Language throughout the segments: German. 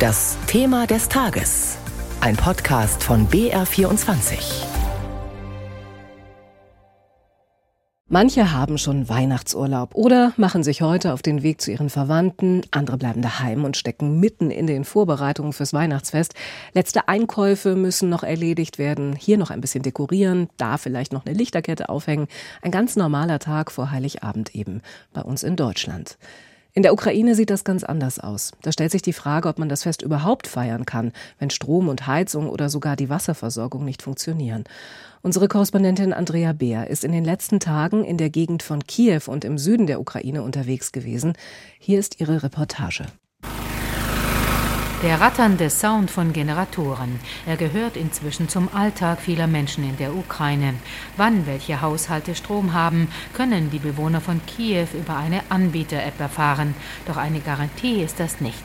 Das Thema des Tages. Ein Podcast von BR24. Manche haben schon Weihnachtsurlaub oder machen sich heute auf den Weg zu ihren Verwandten, andere bleiben daheim und stecken mitten in den Vorbereitungen fürs Weihnachtsfest. Letzte Einkäufe müssen noch erledigt werden, hier noch ein bisschen dekorieren, da vielleicht noch eine Lichterkette aufhängen. Ein ganz normaler Tag vor Heiligabend eben bei uns in Deutschland. In der Ukraine sieht das ganz anders aus. Da stellt sich die Frage, ob man das Fest überhaupt feiern kann, wenn Strom und Heizung oder sogar die Wasserversorgung nicht funktionieren. Unsere Korrespondentin Andrea Beer ist in den letzten Tagen in der Gegend von Kiew und im Süden der Ukraine unterwegs gewesen. Hier ist ihre Reportage. Der ratternde Sound von Generatoren. Er gehört inzwischen zum Alltag vieler Menschen in der Ukraine. Wann welche Haushalte Strom haben, können die Bewohner von Kiew über eine Anbieter-App erfahren. Doch eine Garantie ist das nicht.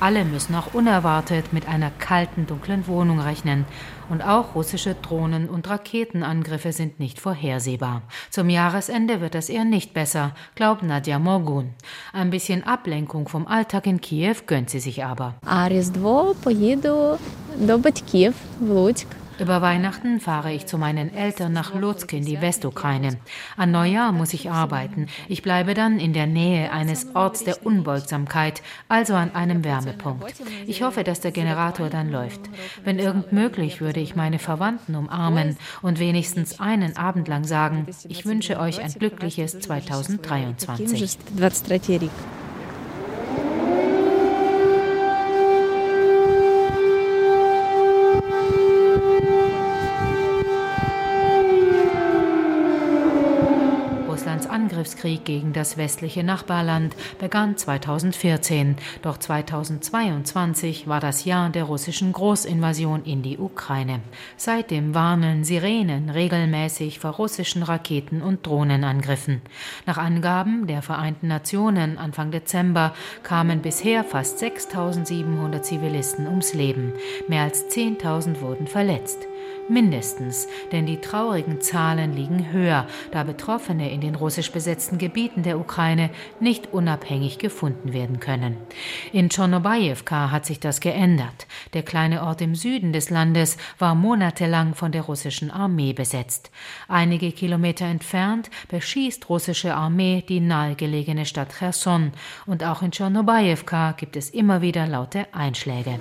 Alle müssen auch unerwartet mit einer kalten, dunklen Wohnung rechnen. Und auch russische Drohnen- und Raketenangriffe sind nicht vorhersehbar. Zum Jahresende wird das eher nicht besser, glaubt Nadja Morgun. Ein bisschen Ablenkung vom Alltag in Kiew gönnt sie sich aber. А Різдво поїду до батьків в Луцьк. Über Weihnachten fahre ich zu meinen Eltern nach Lutsk in die Westukraine. An Neujahr muss ich arbeiten. Ich bleibe dann in der Nähe eines Orts der Unbeugsamkeit, also an einem Wärmepunkt. Ich hoffe, dass der Generator dann läuft. Wenn irgend möglich, würde ich meine Verwandten umarmen und wenigstens einen Abend lang sagen, ich wünsche euch ein glückliches 2023. Angriffskrieg gegen das westliche Nachbarland begann 2014, doch 2022 war das Jahr der russischen Großinvasion in die Ukraine. Seitdem warnen Sirenen regelmäßig vor russischen Raketen- und Drohnenangriffen. Nach Angaben der Vereinten Nationen Anfang Dezember kamen bisher fast 6700 Zivilisten ums Leben. Mehr als 10.000 wurden verletzt. Mindestens, denn die traurigen Zahlen liegen höher, da Betroffene in den russisch besetzten Gebieten der Ukraine nicht unabhängig gefunden werden können. In Tschernobayevka hat sich das geändert. Der kleine Ort im Süden des Landes war monatelang von der russischen Armee besetzt. Einige Kilometer entfernt beschießt russische Armee die nahegelegene Stadt Cherson und auch in Tschernobayevka gibt es immer wieder laute Einschläge.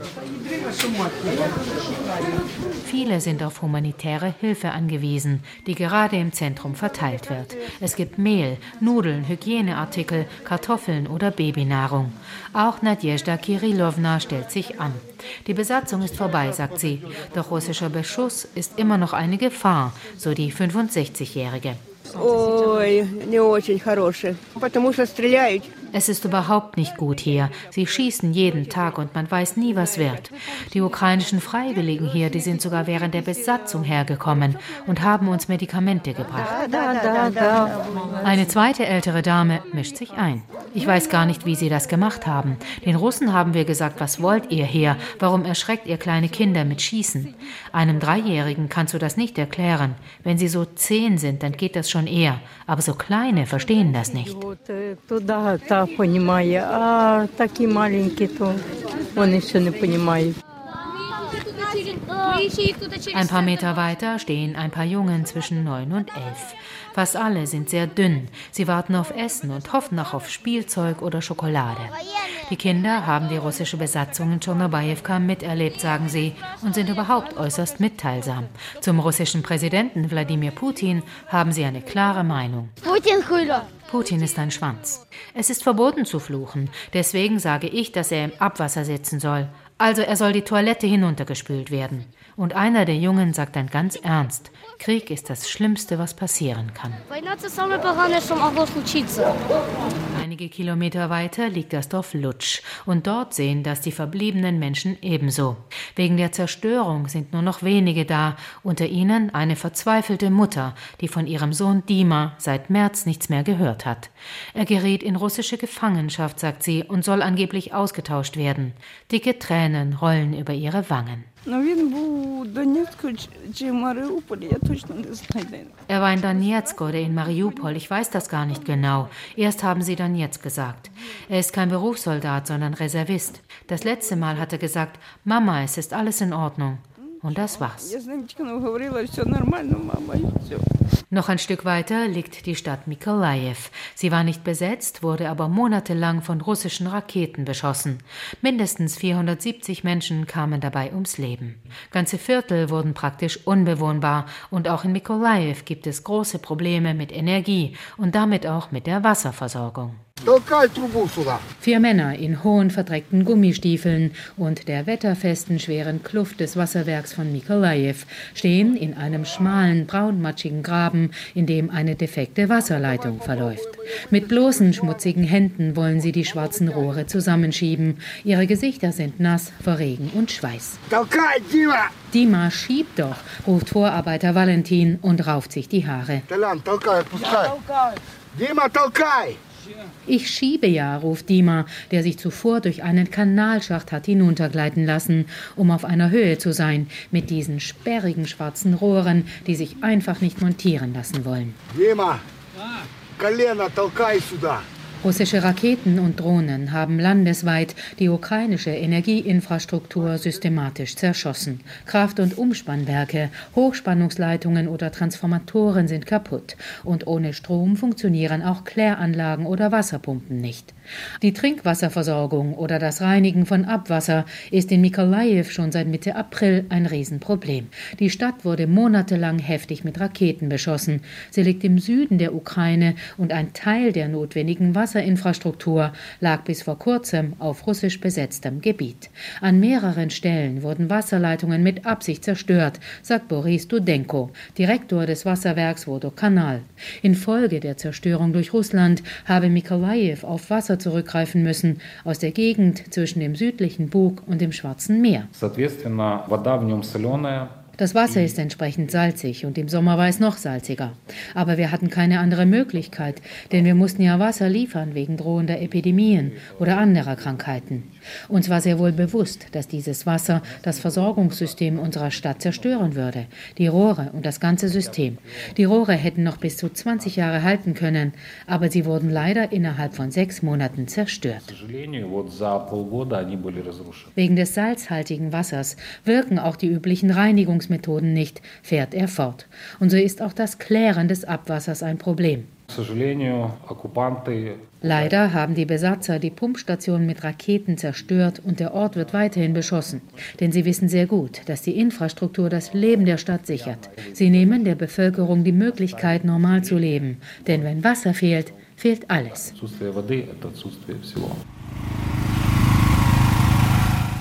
Viele sind auf humanitäre Hilfe angewiesen, die gerade im Zentrum verteilt wird. Es gibt Mehl, Nudeln, Hygieneartikel, Kartoffeln oder Babynahrung. Auch Nadjezhda Kirillowna stellt sich an. Die Besatzung ist vorbei, sagt sie. Doch russischer Beschuss ist immer noch eine Gefahr, so die 65-Jährige. Ой, не очень хорошие, потому что стреляют. es ist überhaupt nicht gut hier. Sie schießen jeden Tag und man weiß nie, was wird. Die ukrainischen Freiwilligen hier, die sind sogar während der Besatzung hergekommen und haben uns Medikamente gebracht. Eine zweite ältere Dame mischt sich ein. Ich weiß gar nicht, wie sie das gemacht haben. Den Russen haben wir gesagt, was wollt ihr hier? Warum erschreckt ihr kleine Kinder mit Schießen? Einem Dreijährigen kannst du das nicht erklären. Wenn sie so zehn sind, dann geht das schon eher. Aber so kleine verstehen das nicht. Ein paar Meter weiter stehen ein paar Jungen zwischen neun und elf. Fast alle sind sehr dünn. Sie warten auf Essen und hoffen auch auf Spielzeug oder Schokolade. Die Kinder haben die russische Besatzung in Tschernobayevka miterlebt, sagen sie, und sind überhaupt äußerst mitteilsam. Zum russischen Präsidenten Wladimir Putin haben sie eine klare Meinung. Putin ist ein Schwanz. Es ist verboten zu fluchen. Deswegen sage ich, dass er im Abwasser sitzen soll. Also er soll die Toilette hinuntergespült werden. Und einer der Jungen sagt dann ganz ernst, Krieg ist das Schlimmste, was passieren kann. Einige Kilometer weiter liegt das Dorf Lutsch und dort sehen das die verbliebenen Menschen ebenso. Wegen der Zerstörung sind nur noch wenige da, unter ihnen eine verzweifelte Mutter, die von ihrem Sohn Dima seit März nichts mehr gehört hat. Er gerät in russische Gefangenschaft, sagt sie, und soll angeblich ausgetauscht werden. Dicke Tränen rollen über ihre Wangen. Er war in Donetsk oder in Mariupol, ich weiß das gar nicht genau. Erst haben sie Donetsk gesagt. Er ist kein Berufssoldat, sondern Reservist. Das letzte Mal hat er gesagt, Mama, es ist alles in Ordnung. Und das war's. Noch ein Stück weiter liegt die Stadt Mikolajew. Sie war nicht besetzt, wurde aber monatelang von russischen Raketen beschossen. Mindestens 470 Menschen kamen dabei ums Leben. Ganze Viertel wurden praktisch unbewohnbar und auch in Mikolajew gibt es große Probleme mit Energie und damit auch mit der Wasserversorgung. Vier Männer in hohen, verdreckten Gummistiefeln und der wetterfesten, schweren Kluft des Wasserwerks von Mikolajew stehen in einem schmalen, braunmatschigen Graben, in dem eine defekte Wasserleitung verläuft. Mit bloßen, schmutzigen Händen wollen sie die schwarzen Rohre zusammenschieben. Ihre Gesichter sind nass vor Regen und Schweiß. Dima, schiebt doch, ruft Vorarbeiter Valentin und rauft sich die Haare. Dima, Ich schiebe ja, ruft Dima, der sich zuvor durch einen Kanalschacht hat hinuntergleiten lassen, um auf einer Höhe zu sein, mit diesen sperrigen schwarzen Rohren, die sich einfach nicht montieren lassen wollen. Dima, колено толкай сюда! Russische Raketen und Drohnen haben landesweit die ukrainische Energieinfrastruktur systematisch zerschossen. Kraft- und Umspannwerke, Hochspannungsleitungen oder Transformatoren sind kaputt und ohne Strom funktionieren auch Kläranlagen oder Wasserpumpen nicht. Die Trinkwasserversorgung oder das Reinigen von Abwasser ist in Mikolajew schon seit Mitte April ein Riesenproblem. Die Stadt wurde monatelang heftig mit Raketen beschossen. Sie liegt im Süden der Ukraine und ein Teil der notwendigen Wasserinfrastruktur lag bis vor kurzem auf russisch besetztem Gebiet. An mehreren Stellen wurden Wasserleitungen mit Absicht zerstört, sagt Boris Dudenko, Direktor des Wasserwerks Vodokanal. Infolge der Zerstörung durch Russland habe Mikolajew auf Wasser zurückgreifen müssen, aus der Gegend zwischen dem südlichen Bug und dem Schwarzen Meer. Das Wasser ist entsprechend salzig und im Sommer war es noch salziger. Aber wir hatten keine andere Möglichkeit, denn wir mussten ja Wasser liefern wegen drohender Epidemien oder anderer Krankheiten. Uns war sehr wohl bewusst, dass dieses Wasser das Versorgungssystem unserer Stadt zerstören würde. Die Rohre und das ganze System. Die Rohre hätten noch bis zu 20 Jahre halten können, aber sie wurden leider innerhalb von sechs Monaten zerstört. Wegen des salzhaltigen Wassers wirken auch die üblichen Reinigungsmethoden nicht, fährt er fort. Und so ist auch das Klären des Abwassers ein Problem. Leider haben die Besatzer die Pumpstation mit Raketen zerstört und der Ort wird weiterhin beschossen. Denn sie wissen sehr gut, dass die Infrastruktur das Leben der Stadt sichert. Sie nehmen der Bevölkerung die Möglichkeit, normal zu leben. Denn wenn Wasser fehlt, fehlt alles.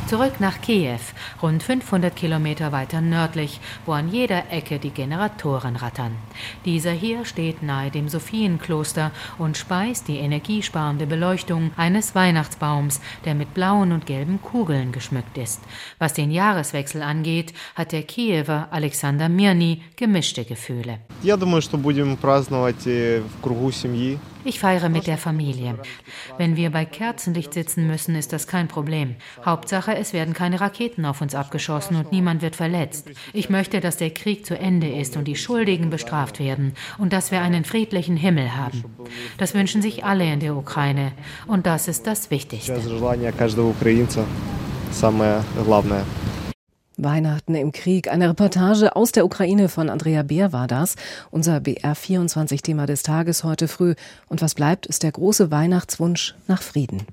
Zurück nach Kiew, rund 500 Kilometer weiter nördlich, wo an jeder Ecke die Generatoren rattern. Dieser hier steht nahe dem Sophienkloster und speist die energiesparende Beleuchtung eines Weihnachtsbaums, der mit blauen und gelben Kugeln geschmückt ist. Was den Jahreswechsel angeht, hat der Kiewer Alexander Mirny gemischte Gefühle. Ich denke, wir werden in Krugu Familie ich feiere mit der Familie. Wenn wir bei Kerzenlicht sitzen müssen, ist das kein Problem. Hauptsache, es werden keine Raketen auf uns abgeschossen und niemand wird verletzt. Ich möchte, dass der Krieg zu Ende ist und die Schuldigen bestraft werden und dass wir einen friedlichen Himmel haben. Das wünschen sich alle in der Ukraine und das ist das Wichtigste. Weihnachten im Krieg. Eine Reportage aus der Ukraine von Andrea Beer war das. Unser BR24-Thema des Tages heute früh. Und was bleibt, ist der große Weihnachtswunsch nach Frieden.